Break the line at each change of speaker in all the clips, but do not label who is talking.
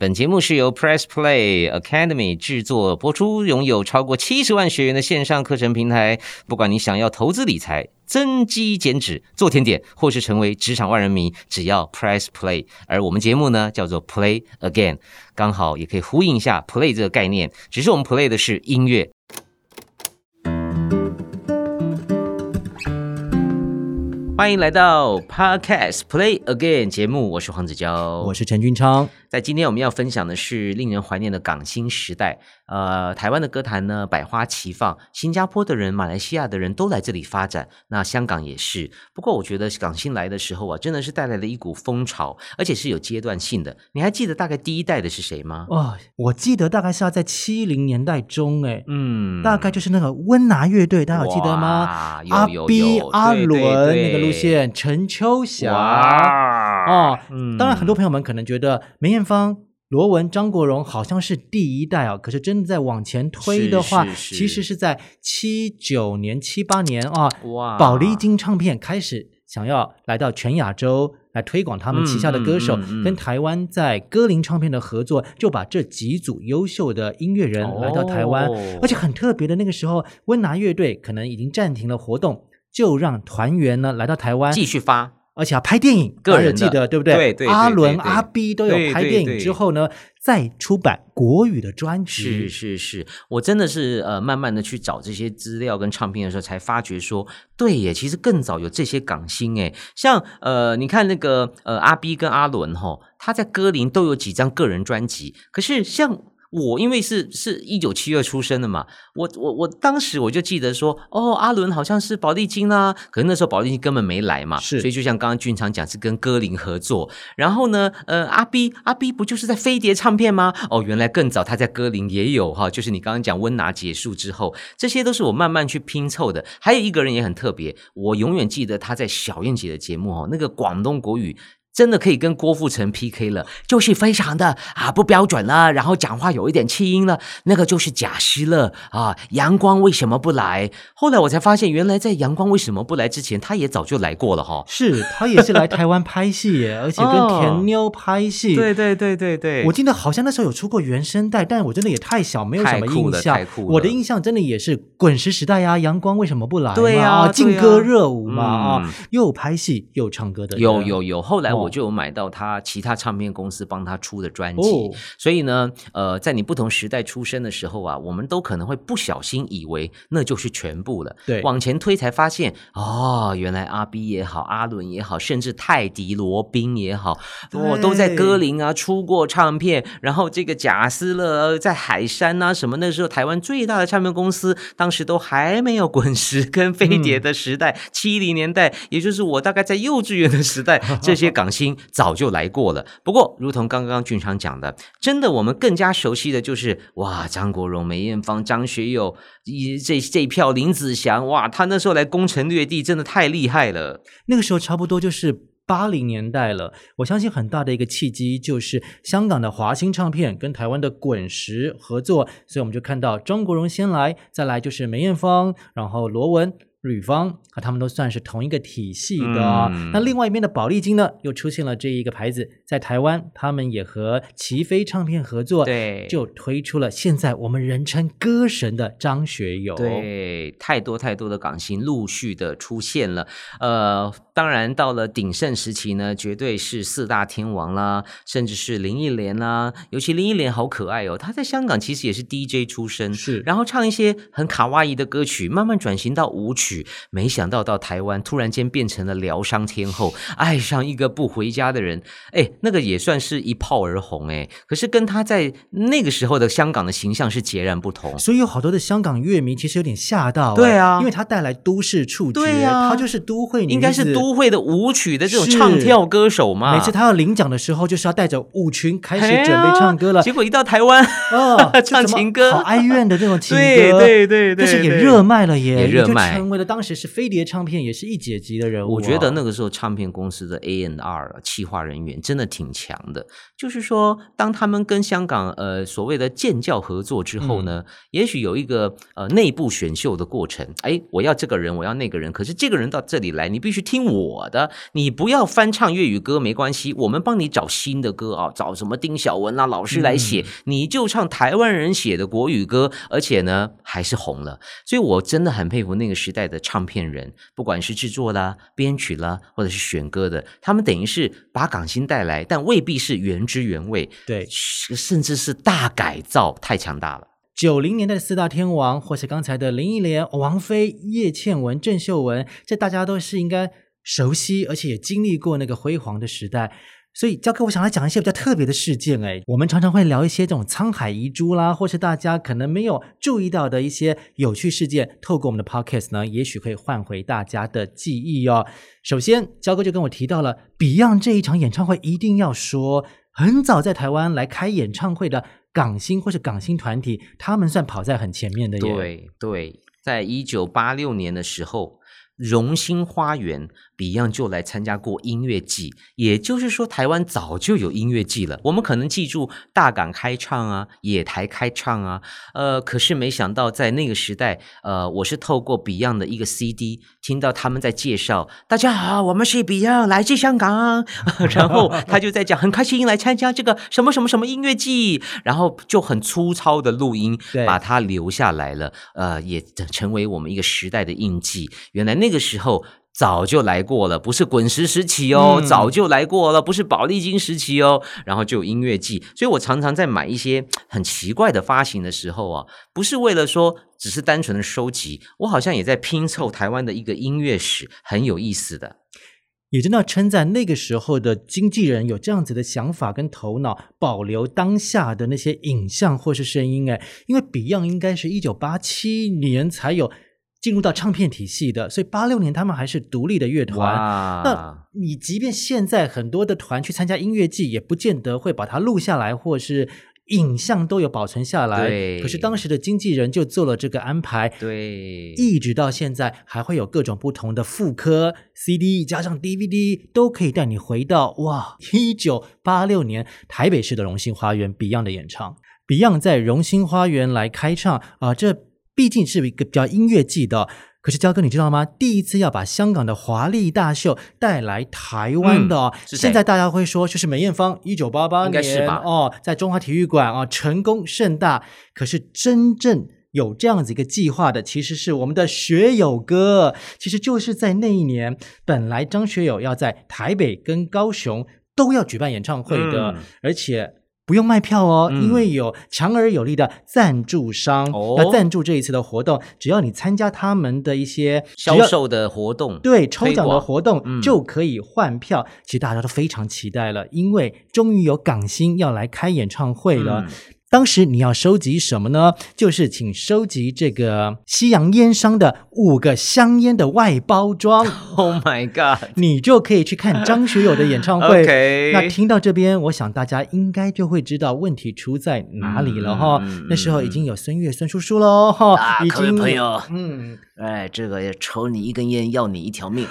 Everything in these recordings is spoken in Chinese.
本节目是由 Press Play Academy 制作播出，拥有超过七十万学员的线上课程平台。不管你想要投资理财、增肌减脂、做甜点，或是成为职场万人迷，只要 Press Play。而我们节目呢，叫做 Play Again，刚好也可以呼应一下 Play 这个概念。只是我们 Play 的是音乐。欢迎来到 Podcast Play Again 节目，我是黄子佼，
我是陈君昌。
在今天我们要分享的是令人怀念的港星时代。呃，台湾的歌坛呢百花齐放，新加坡的人、马来西亚的人都来这里发展，那香港也是。不过我觉得港星来的时候啊，真的是带来了一股风潮，而且是有阶段性的。你还记得大概第一代的是谁吗？
哦，我记得大概是要在七零年代中，哎，嗯，大概就是那个温拿乐队，大家有记得吗？阿 B、阿伦那个路线，陈秋霞啊，当然很多朋友们可能觉得梅艳芳。罗文、张国荣好像是第一代啊，可是真的在往前推的话，其实是在七九年、七八年啊，哇！宝丽金唱片开始想要来到全亚洲来推广他们旗下的歌手，跟台湾在歌林唱片的合作，就把这几组优秀的音乐人来到台湾，而且很特别的那个时候，温拿乐队可能已经暂停了活动，就让团员呢来到台湾
继续发。
而且要拍电影，个人记得对不对？
对对。
阿伦、阿 B 都有拍电影之后呢，再出版国语的专辑。
是是是，我真的是呃，慢慢的去找这些资料跟唱片的时候，才发觉说，对耶，其实更早有这些港星哎，像呃，你看那个呃，阿 B 跟阿伦哈，他在歌林都有几张个人专辑，可是像。我因为是是一九七二出生的嘛，我我我当时我就记得说，哦，阿伦好像是宝丽金啊，可是那时候宝丽金根本没来嘛，
是，
所以就像刚刚俊昌讲，是跟歌林合作。然后呢，呃，阿 B 阿 B 不就是在飞碟唱片吗？哦，原来更早他在歌林也有哈，就是你刚刚讲温拿结束之后，这些都是我慢慢去拼凑的。还有一个人也很特别，我永远记得他在小燕姐的节目哦，那个广东国语。真的可以跟郭富城 PK 了，就是非常的啊不标准了，然后讲话有一点气音了，那个就是贾希乐啊。阳光为什么不来？后来我才发现，原来在阳光为什么不来之前，他也早就来过了哈。
是他也是来台湾拍戏耶，而且跟田妞拍戏。
对对对对对，
我记得好像那时候有出过原声带，但我真的也太小，没有什么印象。我的印象真的也是滚石时代呀，阳光为什么不来？
对呀，
劲歌热舞嘛啊，又拍戏又唱歌的。
有有有，后来我。就有买到他其他唱片公司帮他出的专辑，所以呢，呃，在你不同时代出生的时候啊，我们都可能会不小心以为那就是全部了。
对，
往前推才发现，哦，原来阿 B 也好，阿伦也好，甚至泰迪罗宾也好，我都在歌林啊出过唱片。然后这个贾斯勒在海山啊什么，那时候台湾最大的唱片公司，当时都还没有滚石跟飞碟的时代，七零年代，也就是我大概在幼稚园的时代，这些港。星早就来过了，不过如同刚刚俊昌讲的，真的我们更加熟悉的就是哇，张国荣、梅艳芳、张学友，一这这一票林子祥，哇，他那时候来攻城略地，真的太厉害了。
那个时候差不多就是八零年代了，我相信很大的一个契机就是香港的华星唱片跟台湾的滚石合作，所以我们就看到张国荣先来，再来就是梅艳芳，然后罗文。吕方啊，他们都算是同一个体系的。那另外一边的宝丽金呢，又出现了这一个牌子，在台湾，他们也和齐飞唱片合作，
对，
就推出了现在我们人称歌神的张学友。
对，太多太多的港星陆续的出现了。呃，当然到了鼎盛时期呢，绝对是四大天王啦，甚至是林忆莲啦。尤其林忆莲好可爱哦，她在香港其实也是 DJ 出身，
是，
然后唱一些很卡哇伊的歌曲，慢慢转型到舞曲。没想到到台湾突然间变成了疗伤天后，爱上一个不回家的人，哎，那个也算是一炮而红哎。可是跟他在那个时候的香港的形象是截然不同，
所以有好多的香港乐迷其实有点吓到。
对啊，
因为他带来都市触觉，他就是都会，
应该是都会的舞曲的这种唱跳歌手嘛。
每次他要领奖的时候，就是要带着舞群开始准备唱歌了。
结果一到台湾，哦，唱情歌，
好哀怨的这种情歌，
对对对对，
但是也热卖了耶，
也热卖。
当时是飞碟唱片，也是一姐级的人物。
我觉得那个时候唱片公司的 A N R 企划人员真的挺强的。就是说，当他们跟香港呃所谓的建教合作之后呢，也许有一个呃内部选秀的过程。哎，我要这个人，我要那个人，可是这个人到这里来，你必须听我的，你不要翻唱粤语歌没关系，我们帮你找新的歌啊，找什么丁小文啊老师来写，你就唱台湾人写的国语歌，而且呢还是红了。所以我真的很佩服那个时代的唱片人，不管是制作啦、编曲啦，或者是选歌的，他们等于是把港星带来，但未必是原汁原味，
对，
甚至是大改造，太强大了。
九零年代的四大天王，或是刚才的林忆莲、王菲、叶倩文、郑秀文，这大家都是应该熟悉，而且也经历过那个辉煌的时代。所以，焦哥，我想来讲一些比较特别的事件。哎，我们常常会聊一些这种沧海遗珠啦，或是大家可能没有注意到的一些有趣事件，透过我们的 podcast 呢，也许可以换回大家的记忆哦。首先，焦哥就跟我提到了 Beyond 这一场演唱会，一定要说，很早在台湾来开演唱会的港星或是港星团体，他们算跑在很前面的。
对对，在一九八六年的时候，荣兴花园。Beyond 就来参加过音乐季，也就是说，台湾早就有音乐季了。我们可能记住大港开唱啊，野台开唱啊，呃，可是没想到在那个时代，呃，我是透过 Beyond 的一个 CD 听到他们在介绍，大家好，我们是 Beyond，来自香港，然后他就在讲很开心来参加这个什么什么什么音乐季，然后就很粗糙的录音把它留下来了，呃，也成为我们一个时代的印记。原来那个时候。早就来过了，不是滚石时期哦，早就来过了，不是宝丽金时期哦。然后就有音乐季，所以我常常在买一些很奇怪的发行的时候啊，不是为了说只是单纯的收集，我好像也在拼凑台湾的一个音乐史，很有意思的。
也真的要称赞那个时候的经纪人有这样子的想法跟头脑，保留当下的那些影像或是声音。哎，因为 Beyond 应该是一九八七年才有。进入到唱片体系的，所以八六年他们还是独立的乐团。那你即便现在很多的团去参加音乐季，也不见得会把它录下来，或是影像都有保存下来。可是当时的经纪人就做了这个安排。
对，
一直到现在还会有各种不同的复刻 CD 加上 DVD，都可以带你回到哇，一九八六年台北市的荣兴花园 Beyond 的演唱。Beyond 在荣兴花园来开唱啊，这。毕竟是一个比较音乐季的，可是焦哥你知道吗？第一次要把香港的华丽大秀带来台湾的，现在大家会说就是梅艳芳，一九八八年哦，在中华体育馆啊，成功盛大。可是真正有这样子一个计划的，其实是我们的学友哥，其实就是在那一年，本来张学友要在台北跟高雄都要举办演唱会的，而且。不用卖票哦，因为有强而有力的赞助商要赞助这一次的活动。只要你参加他们的一些
销售的活动，
对抽奖的活动就可以换票。其实大家都非常期待了，因为终于有港星要来开演唱会了。当时你要收集什么呢？就是请收集这个西洋烟商的五个香烟的外包装。
Oh my god！
你就可以去看张学友的演唱会。那听到这边，我想大家应该就会知道问题出在哪里了哈。那时候已经有孙悦孙叔叔喽哈。
已经朋友，嗯。哎，这个抽你一根烟，要你一条命。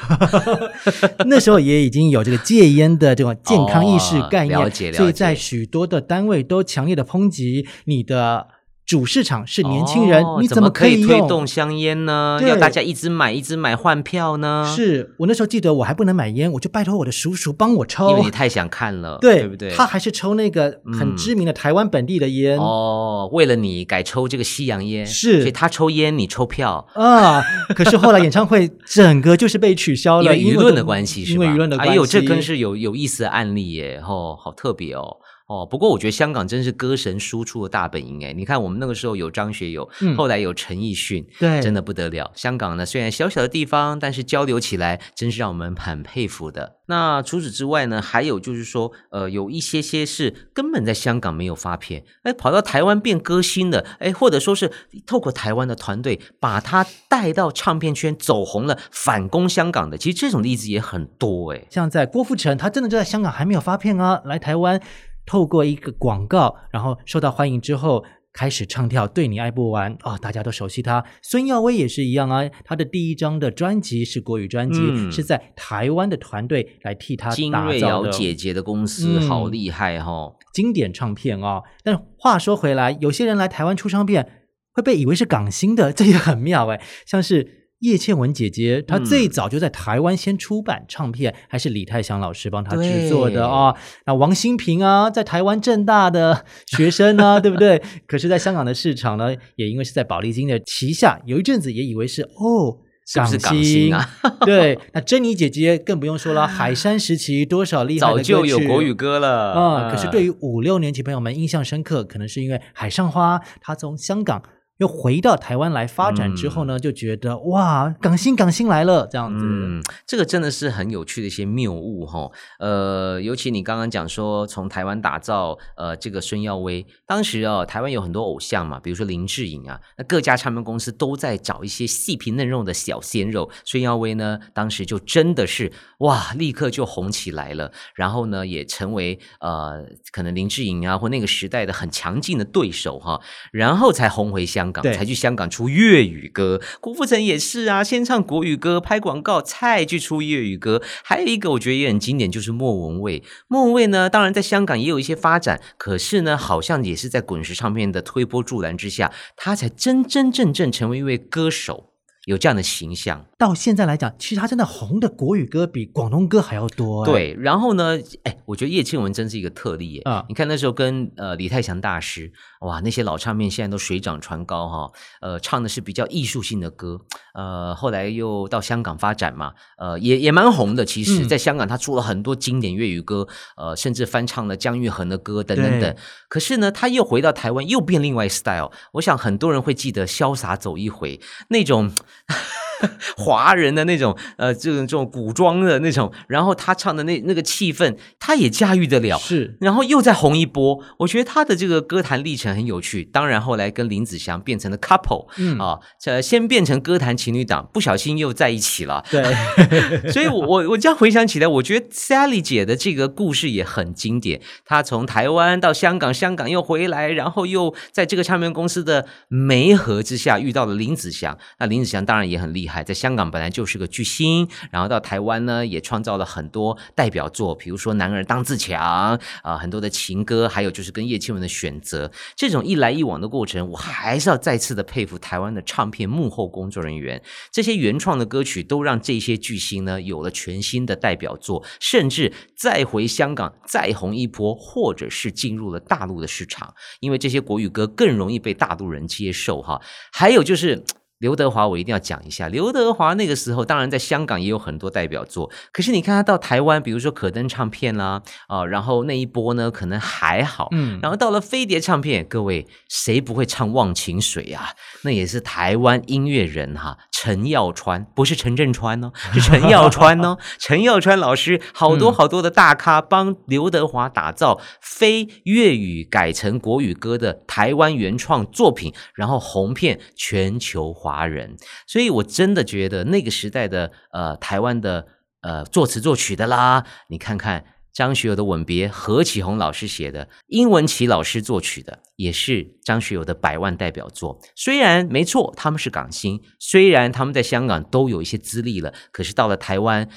那时候也已经有这个戒烟的这种健康意识概念，
了解了解。
所以在许多的单位都强烈的抨击你的。主市场是年轻人，你怎么
可
以
推动香烟呢？要大家一直买，一直买换票呢？
是我那时候记得，我还不能买烟，我就拜托我的叔叔帮我抽，
因为你太想看了，
对
对不对？
他还是抽那个很知名的台湾本地的烟
哦。为了你改抽这个西洋烟，
是，
所以他抽烟，你抽票
啊。可是后来演唱会整个就是被取消了，
因为舆论的关系，
因为舆论的关系。
哎呦，这更是有有意思的案例耶！哦，好特别哦。哦，不过我觉得香港真是歌神输出的大本营哎！你看我们那个时候有张学友，后来有陈奕迅，
对，
真的不得了。香港呢虽然小小的地方，但是交流起来真是让我们很佩服的。那除此之外呢，还有就是说，呃，有一些些是根本在香港没有发片，哎，跑到台湾变歌星的，哎，或者说是透过台湾的团队把他带到唱片圈走红了，反攻香港的，其实这种例子也很多哎。
像在郭富城，他真的就在香港还没有发片啊，来台湾。透过一个广告，然后受到欢迎之后，开始唱跳《对你爱不完》啊，大家都熟悉他。孙耀威也是一样啊，他的第一张的专辑是国语专辑，是在台湾的团队来替他
金瑞瑶姐姐的公司，好厉害哈！
经典唱片哦。但话说回来，有些人来台湾出唱片会被以为是港星的，这也很妙哎，像是。叶倩文姐姐，她最早就在台湾先出版唱片，还是李泰祥老师帮她制作的啊？那王心平啊，在台湾正大的 学生啊，对不对？可是，在香港的市场呢，也因为是在宝丽金的旗下，有一阵子也以为是哦，
是不是港星啊？
对，那珍妮姐姐更不用说了，海山时期多少厉害的
早就有国语歌了
啊！可是对于五六年级朋友们印象深刻，可能是因为《海上花》，她从香港。又回到台湾来发展之后呢，就觉得哇，港星港星来了这样子。嗯，
这个真的是很有趣的一些谬误哈。呃，尤其你刚刚讲说从台湾打造呃这个孙耀威，当时哦台湾有很多偶像嘛，比如说林志颖啊，那各家唱片公司都在找一些细皮嫩肉的小鲜肉。孙耀威呢，当时就真的是哇，立刻就红起来了，然后呢也成为呃可能林志颖啊或那个时代的很强劲的对手哈，然后才红回香。才去香港出粤语歌，郭富城也是啊，先唱国语歌，拍广告，再去出粤语歌。还有一个我觉得也很经典，就是莫文蔚。莫文蔚呢，当然在香港也有一些发展，可是呢，好像也是在滚石唱片的推波助澜之下，他才真真正正成为一位歌手。有这样的形象，
到现在来讲，其实他真的红的国语歌比广东歌还要多。
对，然后呢，哎，我觉得叶倩文真是一个特例耶。啊，你看那时候跟呃李泰祥大师，哇，那些老唱片现在都水涨船高哈。呃，唱的是比较艺术性的歌。呃，后来又到香港发展嘛，呃，也也蛮红的。其实，在香港他出了很多经典粤语歌，呃，甚至翻唱了姜育恒的歌等等等。可是呢，他又回到台湾，又变另外 style。我想很多人会记得《潇洒走一回》那种。哈 哈 华人的那种呃，这种这种古装的那种，然后他唱的那那个气氛，他也驾驭得了。
是，
然后又再红一波。我觉得他的这个歌坛历程很有趣。当然后来跟林子祥变成了 couple，嗯啊，这先变成歌坛情侣档，不小心又在一起了。
对，
所以我我我这样回想起来，我觉得 Sally 姐的这个故事也很经典。她从台湾到香港，香港又回来，然后又在这个唱片公司的媒合之下遇到了林子祥。那林子祥当然也很厉害。还在香港本来就是个巨星，然后到台湾呢，也创造了很多代表作，比如说《男儿当自强》啊，很多的情歌，还有就是跟叶倩文的选择，这种一来一往的过程，我还是要再次的佩服台湾的唱片幕后工作人员，这些原创的歌曲都让这些巨星呢有了全新的代表作，甚至再回香港再红一波，或者是进入了大陆的市场，因为这些国语歌更容易被大陆人接受哈。还有就是。刘德华，我一定要讲一下。刘德华那个时候，当然在香港也有很多代表作，可是你看他到台湾，比如说可登唱片啦，啊，然后那一波呢，可能还好，嗯，然后到了飞碟唱片，各位谁不会唱《忘情水》啊？那也是台湾音乐人哈，陈耀川，不是陈振川哦，是陈耀川哦，陈耀川老师，好多好多的大咖帮刘德华打造非粤语改成国语歌的台湾原创作品，然后红遍全球。华人，所以我真的觉得那个时代的呃台湾的呃作词作曲的啦，你看看张学友的《吻别》，何启宏老师写的，英文琪老师作曲的，也是张学友的百万代表作。虽然没错，他们是港星，虽然他们在香港都有一些资历了，可是到了台湾，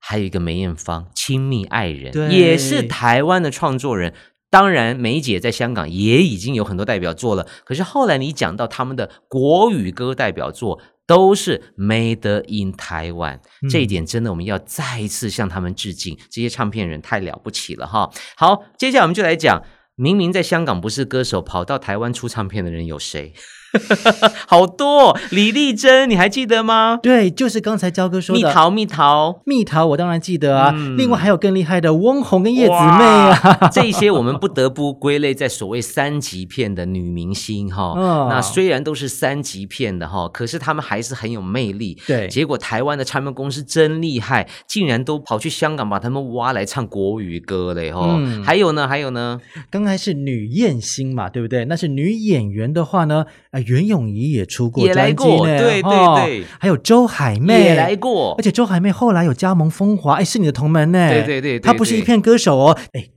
还有一个梅艳芳，亲密爱人，也是台湾的创作人。当然，梅姐在香港也已经有很多代表作了。可是后来你讲到他们的国语歌代表作，都是 Made in Taiwan，这一点真的我们要再一次向他们致敬。这些唱片人太了不起了哈！好，接下来我们就来讲，明明在香港不是歌手，跑到台湾出唱片的人有谁？好多李丽珍，你还记得吗？
对，就是刚才焦哥说
的蜜桃，蜜桃，
蜜桃，我当然记得啊。另外还有更厉害的翁虹跟叶子妹啊，
这些我们不得不归类在所谓三级片的女明星哈。那虽然都是三级片的哈，可是他们还是很有魅力。
对，
结果台湾的唱片公司真厉害，竟然都跑去香港把他们挖来唱国语歌嘞哈。还有呢，还有呢，
刚才是女艳星嘛，对不对？那是女演员的话呢？袁咏仪也出过专辑
呢，对对对，
还有周海媚
也来过，
而且周海媚后来有加盟风华，哎，是你的同门呢，
对对对，
她不是一片歌手哦，哎。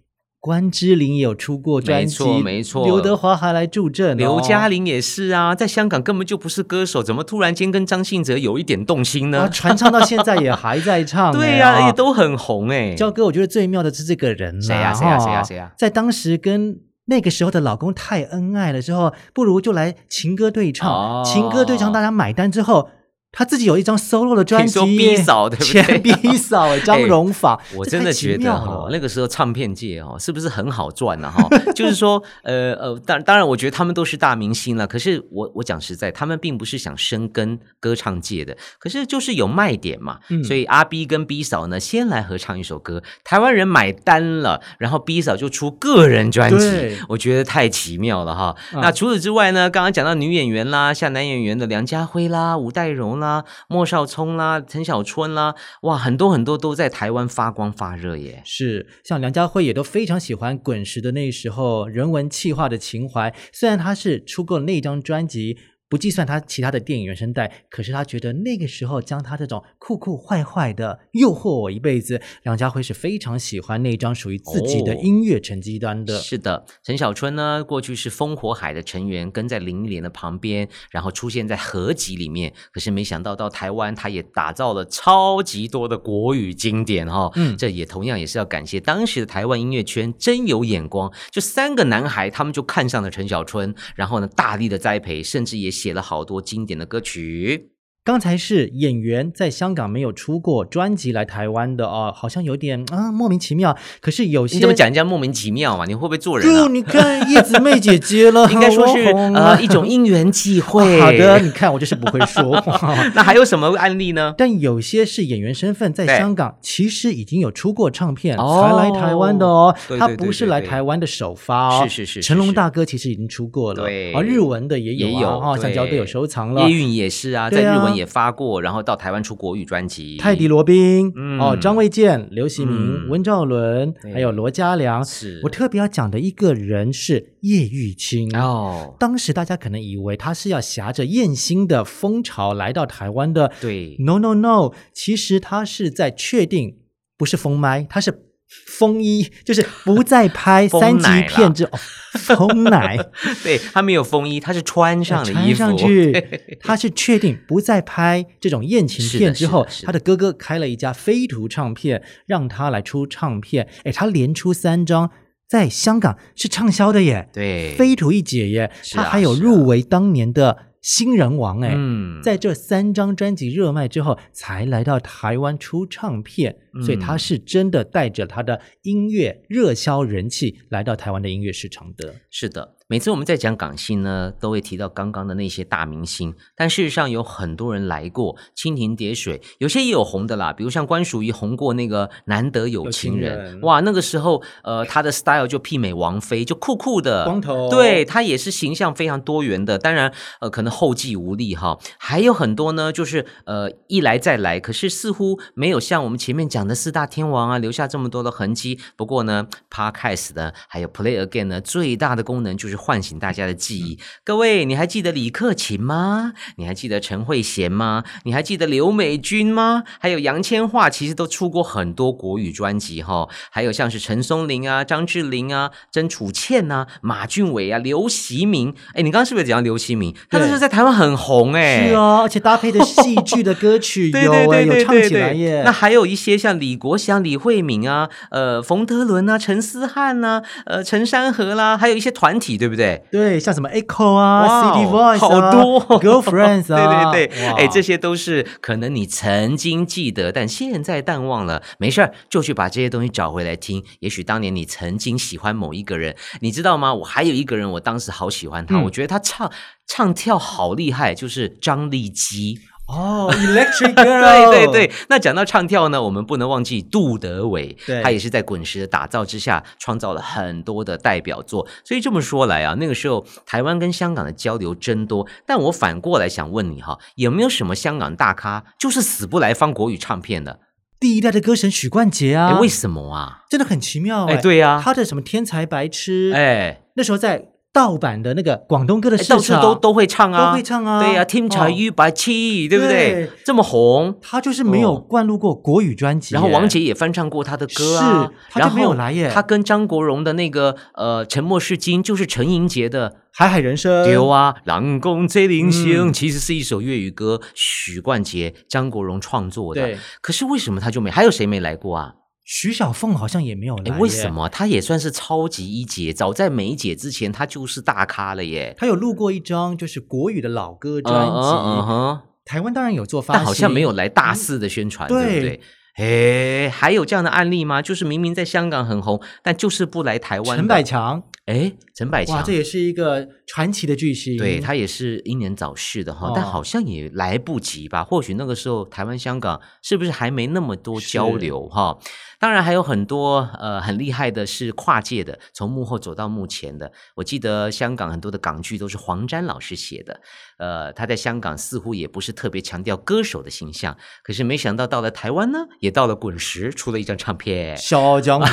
关之琳也有出过专
辑，没错没错。
刘德华还来助阵，
刘嘉玲也是啊，在香港根本就不是歌手，怎么突然间跟张信哲有一点动心呢？
传唱到现在也还在唱，
对呀，也都很红哎。
焦哥，我觉得最妙的是这个人，
谁呀谁呀谁呀谁呀，
在当时跟。那个时候的老公太恩爱了，之后不如就来情歌对唱，情歌对唱大家买单之后。他自己有一张 solo 的专辑，
逼嫂对不对？
前 B 嫂张荣芳，
我真的觉得哈，那个时候唱片界哦，是不是很好赚呢？哈，就是说，呃呃，当当然，我觉得他们都是大明星了。可是我我讲实在，他们并不是想深耕歌唱界的，可是就是有卖点嘛。所以阿 B 跟 B 嫂呢，先来合唱一首歌，台湾人买单了，然后 B 嫂就出个人专辑，我觉得太奇妙了哈。那除此之外呢，刚刚讲到女演员啦，像男演员的梁家辉啦、吴岱融。啦，莫少聪啦，陈小春啦，哇，很多很多都在台湾发光发热耶。
是，像梁家辉也都非常喜欢滚石的那时候人文气化的情怀，虽然他是出过那张专辑。不计算他其他的电影原声带，可是他觉得那个时候将他这种酷酷坏坏的诱惑我一辈子。梁家辉是非常喜欢那张属于自己的音乐成绩单的。
是的，陈小春呢，过去是烽火海的成员，跟在林忆莲的旁边，然后出现在合集里面。可是没想到到台湾，他也打造了超级多的国语经典哈。嗯，这也同样也是要感谢当时的台湾音乐圈真有眼光，就三个男孩他们就看上了陈小春，然后呢大力的栽培，甚至也。写了好多经典的歌曲。
刚才是演员在香港没有出过专辑来台湾的哦，好像有点啊莫名其妙。可是有些
你怎么讲人家莫名其妙嘛？你会不会做人？就
你看叶子妹姐姐了，
应该说是呃一种因缘际会。
好的，你看我就是不会说话。
那还有什么案例呢？
但有些是演员身份在香港其实已经有出过唱片才来台湾的哦，他不是来台湾的首发
哦。是是是，
成龙大哥其实已经出过了，
对
啊，日文的也有啊，橡胶都有收藏了。
叶韵也是啊，在日文也发过，然后到台湾出国语专辑。
泰迪罗宾，哦，张卫健、刘锡明、温兆伦，还有罗嘉良。
是
我特别要讲的一个人是叶玉卿哦。当时大家可能以为他是要挟着艳星的风潮来到台湾的，
对
，no no no，其实他是在确定不是封麦，他是。风衣就是不再拍三级片之后，风奶，
对他没有风衣，他是穿上的衣
服，穿上去，他是确定不再拍这种艳情片之后，他的哥哥开了一家飞图唱片，让他来出唱片，哎，他连出三张，在香港是畅销的耶，
对，
飞图一姐耶，他还有入围当年的。新人王哎，在这三张专辑热卖之后，才来到台湾出唱片，所以他是真的带着他的音乐热销人气来到台湾的音乐市场的。
是的。每次我们在讲港星呢，都会提到刚刚的那些大明星，但事实上有很多人来过，蜻蜓点水，有些也有红的啦，比如像关淑怡红过那个难得有情人，哇，那个时候呃，他的 style 就媲美王菲，就酷酷的
光头，
对他也是形象非常多元的，当然呃，可能后继无力哈，还有很多呢，就是呃一来再来，可是似乎没有像我们前面讲的四大天王啊留下这么多的痕迹。不过呢，Podcast 呢，还有 Play Again 呢，最大的功能就是。唤醒大家的记忆，各位，你还记得李克勤吗？你还记得陈慧娴吗？你还记得刘美君吗？还有杨千嬅，其实都出过很多国语专辑哈。还有像是陈松伶啊、张智霖啊、曾楚倩呐、马俊伟啊、刘习明。哎，你刚刚是不是讲刘习明？他那时候在台湾很红哎。
是啊，而且搭配的戏剧的歌曲 有哎，有唱起来耶。
那还有一些像李国祥、李慧敏啊、呃冯德伦啊、陈思翰呐、呃陈山河啦，还有一些团体对。不对？
对，像什么 Echo 啊 City Voice
好多，
Girlfriends
啊，对对对，哎，这些都是可能你曾经记得，但现在淡忘了。没事儿，就去把这些东西找回来听。也许当年你曾经喜欢某一个人，你知道吗？我还有一个人，我当时好喜欢他，我觉得他唱唱跳好厉害，就是张丽基。
哦，Electric Girl，
对对对。那讲到唱跳呢，我们不能忘记杜德伟，他也是在滚石的打造之下，创造了很多的代表作。所以这么说来啊，那个时候台湾跟香港的交流真多。但我反过来想问你哈，有没有什么香港大咖就是死不来放国语唱片的？
第一代的歌神许冠杰啊？
为什么啊？
真的很奇妙
哎，对呀，
他的什么天才白痴？哎，那时候在。盗版的那个广东歌的市
场，到处都都会唱啊，
都会唱啊。
对呀，听茶一百七，对不对？这么红，
他就是没有灌录过国语专辑。
然后王杰也翻唱过他的歌
啊，他就没有来耶。
他跟张国荣的那个呃《沉默是金》，就是陈英杰的《
海海人生》。
丢啊，狼公最灵性，其实是一首粤语歌，许冠杰、张国荣创作的。
对，
可是为什么他就没？还有谁没来过啊？
徐小凤好像也没有来，
为什么？她也算是超级一姐，早在梅姐之前，她就是大咖了耶。
她有录过一张就是国语的老歌专辑，台湾当然有做发
但好像没有来大肆的宣传，对不对？哎，还有这样的案例吗？就是明明在香港很红，但就是不来台湾。
陈百强，
哎，陈百强，
哇，这也是一个传奇的巨星。
对他也是英年早逝的哈，但好像也来不及吧？或许那个时候台湾香港是不是还没那么多交流哈？当然还有很多呃很厉害的，是跨界的，从幕后走到幕前的。我记得香港很多的港剧都是黄沾老师写的，呃，他在香港似乎也不是特别强调歌手的形象，可是没想到到了台湾呢，也到了滚石出了一张唱片《
笑傲江湖》，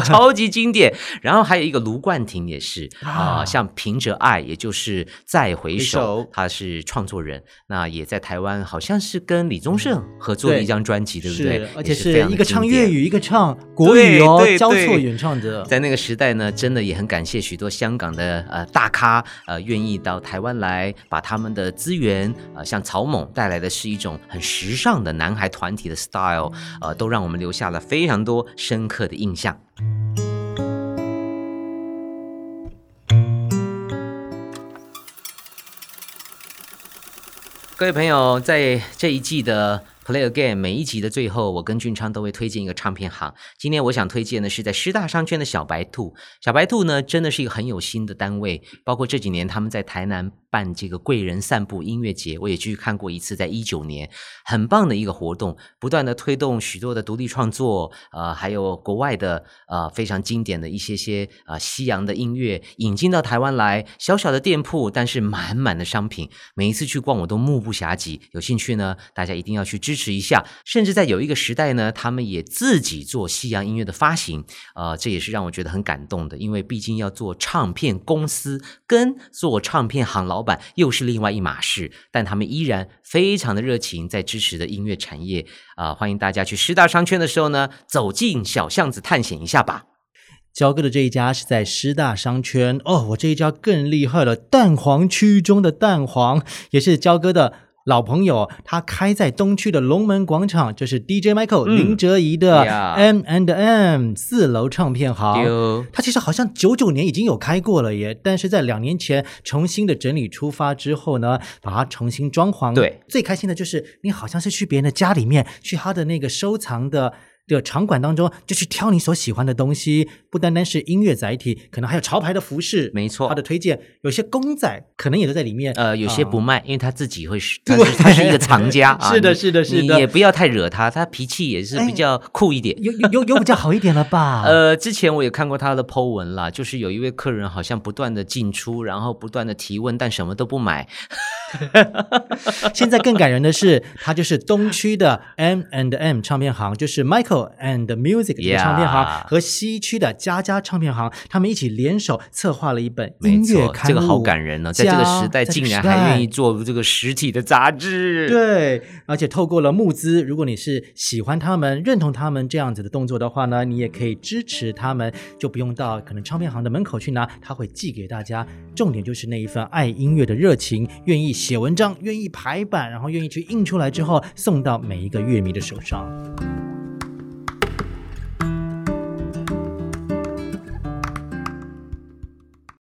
超级经典。然后还有一个卢冠廷也是啊，像《凭着爱》，也就是《再回首》，他是创作人，那也在台湾好像是跟李宗盛合作的一张专辑，对不对？
而且是一个唱粤语，一个。唱国语哦，交错演唱的，
在那个时代呢，真的也很感谢许多香港的呃大咖呃愿意到台湾来，把他们的资源呃像草蜢带来的是一种很时尚的男孩团体的 style，呃都让我们留下了非常多深刻的印象。各位朋友，在这一季的。Play again，每一集的最后，我跟俊昌都会推荐一个唱片行。今天我想推荐的是在师大商圈的小白兔。小白兔呢，真的是一个很有心的单位。包括这几年他们在台南办这个贵人散步音乐节，我也去看过一次，在一九年，很棒的一个活动，不断的推动许多的独立创作，呃，还有国外的呃非常经典的一些些呃西洋的音乐引进到台湾来。小小的店铺，但是满满的商品，每一次去逛我都目不暇接。有兴趣呢，大家一定要去支。支持一下，甚至在有一个时代呢，他们也自己做西洋音乐的发行，呃，这也是让我觉得很感动的，因为毕竟要做唱片公司跟做唱片行老板又是另外一码事，但他们依然非常的热情，在支持的音乐产业啊，欢迎大家去师大商圈的时候呢，走进小巷子探险一下吧。
焦哥的这一家是在师大商圈哦，我这一家更厉害了，蛋黄区中的蛋黄也是焦哥的。老朋友，他开在东区的龙门广场，就是 DJ Michael 林哲仪的 M and M 四楼唱片行。他其实好像九九年已经有开过了耶，但是在两年前重新的整理出发之后呢，把它重新装潢。
对，
最开心的就是你好像是去别人的家里面，去他的那个收藏的。的场馆当中，就去挑你所喜欢的东西，不单单是音乐载体，可能还有潮牌的服饰。
没错，
他的推荐有些公仔可能也都在里面。
呃，有些不卖，因为他自己会是，他是一个藏家。
是的，是的，是的。
你也不要太惹他，他脾气也是比较酷一点。
有有有比较好一点了吧？
呃，之前我也看过他的 Po 文啦，就是有一位客人好像不断的进出，然后不断的提问，但什么都不买。
现在更感人的是，他就是东区的 M and M 唱片行，就是 Michael and Music 这个唱片行和西区的佳佳唱片行，他们一起联手策划了一本音乐刊
物。这个好感人呢，在这个时代竟然还愿意做这个实体的杂志。
对，而且透过了募资，如果你是喜欢他们、认同他们这样子的动作的话呢，你也可以支持他们，就不用到可能唱片行的门口去拿，他会寄给大家。重点就是那一份爱音乐的热情，愿意。写文章，愿意排版，然后愿意去印出来之后送到每一个乐迷的手上。